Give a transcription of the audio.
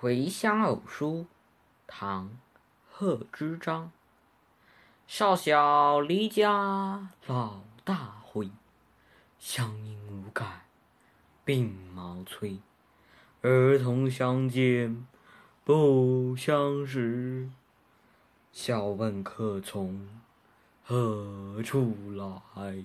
回乡偶书唐贺知章少小离家老大回，乡音无改鬓毛衰。儿童相见不相识，笑问客从何处来。